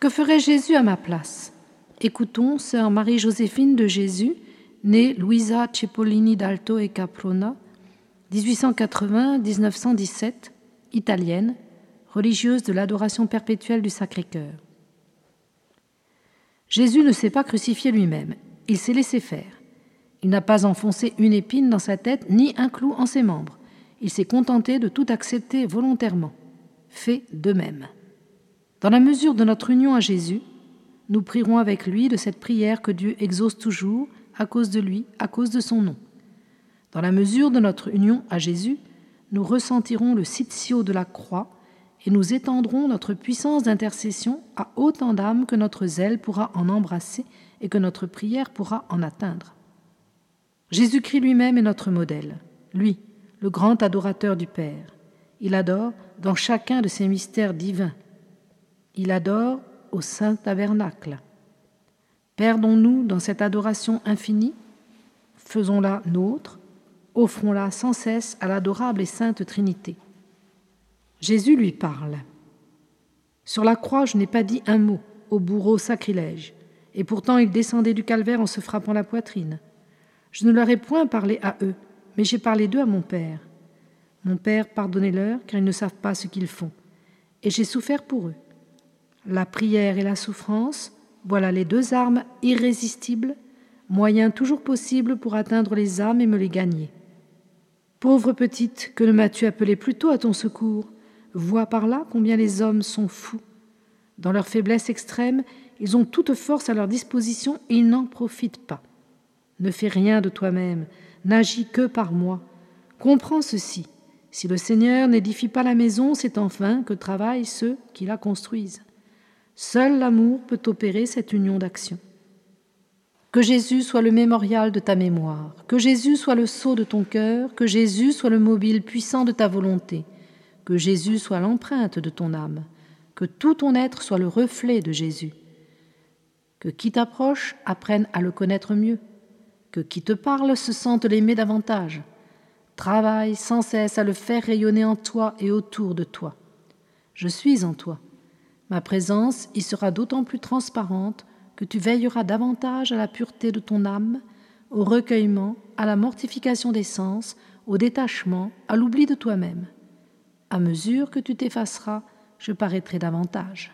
Que ferait Jésus à ma place? Écoutons sœur Marie-Joséphine de Jésus, née Luisa Cipollini d'Alto et Caprona, 1880-1917, italienne, religieuse de l'adoration perpétuelle du Sacré-Cœur. Jésus ne s'est pas crucifié lui-même, il s'est laissé faire. Il n'a pas enfoncé une épine dans sa tête ni un clou en ses membres. Il s'est contenté de tout accepter volontairement. Fait de même. Dans la mesure de notre union à Jésus, nous prierons avec lui de cette prière que Dieu exauce toujours à cause de lui, à cause de son nom. Dans la mesure de notre union à Jésus, nous ressentirons le sitio de la croix et nous étendrons notre puissance d'intercession à autant d'âmes que notre zèle pourra en embrasser et que notre prière pourra en atteindre. Jésus-Christ lui-même est notre modèle, lui, le grand adorateur du Père. Il adore dans chacun de ses mystères divins il adore au saint tabernacle. Perdons-nous dans cette adoration infinie, faisons-la nôtre, offrons-la sans cesse à l'adorable et sainte Trinité. Jésus lui parle. Sur la croix, je n'ai pas dit un mot au bourreau sacrilège, et pourtant il descendait du calvaire en se frappant la poitrine. Je ne leur ai point parlé à eux, mais j'ai parlé d'eux à mon Père. Mon Père, pardonnez-leur, car ils ne savent pas ce qu'ils font. Et j'ai souffert pour eux. La prière et la souffrance, voilà les deux armes irrésistibles, moyens toujours possibles pour atteindre les âmes et me les gagner. Pauvre petite, que ne m'as-tu appelée plus tôt à ton secours Vois par là combien les hommes sont fous. Dans leur faiblesse extrême, ils ont toute force à leur disposition et ils n'en profitent pas. Ne fais rien de toi-même, n'agis que par moi. Comprends ceci. Si le Seigneur n'édifie pas la maison, c'est enfin que travaillent ceux qui la construisent. Seul l'amour peut opérer cette union d'action. Que Jésus soit le mémorial de ta mémoire, que Jésus soit le sceau de ton cœur, que Jésus soit le mobile puissant de ta volonté, que Jésus soit l'empreinte de ton âme, que tout ton être soit le reflet de Jésus, que qui t'approche apprenne à le connaître mieux, que qui te parle se sente l'aimer davantage. Travaille sans cesse à le faire rayonner en toi et autour de toi. Je suis en toi. Ma présence y sera d'autant plus transparente que tu veilleras davantage à la pureté de ton âme, au recueillement, à la mortification des sens, au détachement, à l'oubli de toi-même. À mesure que tu t'effaceras, je paraîtrai davantage.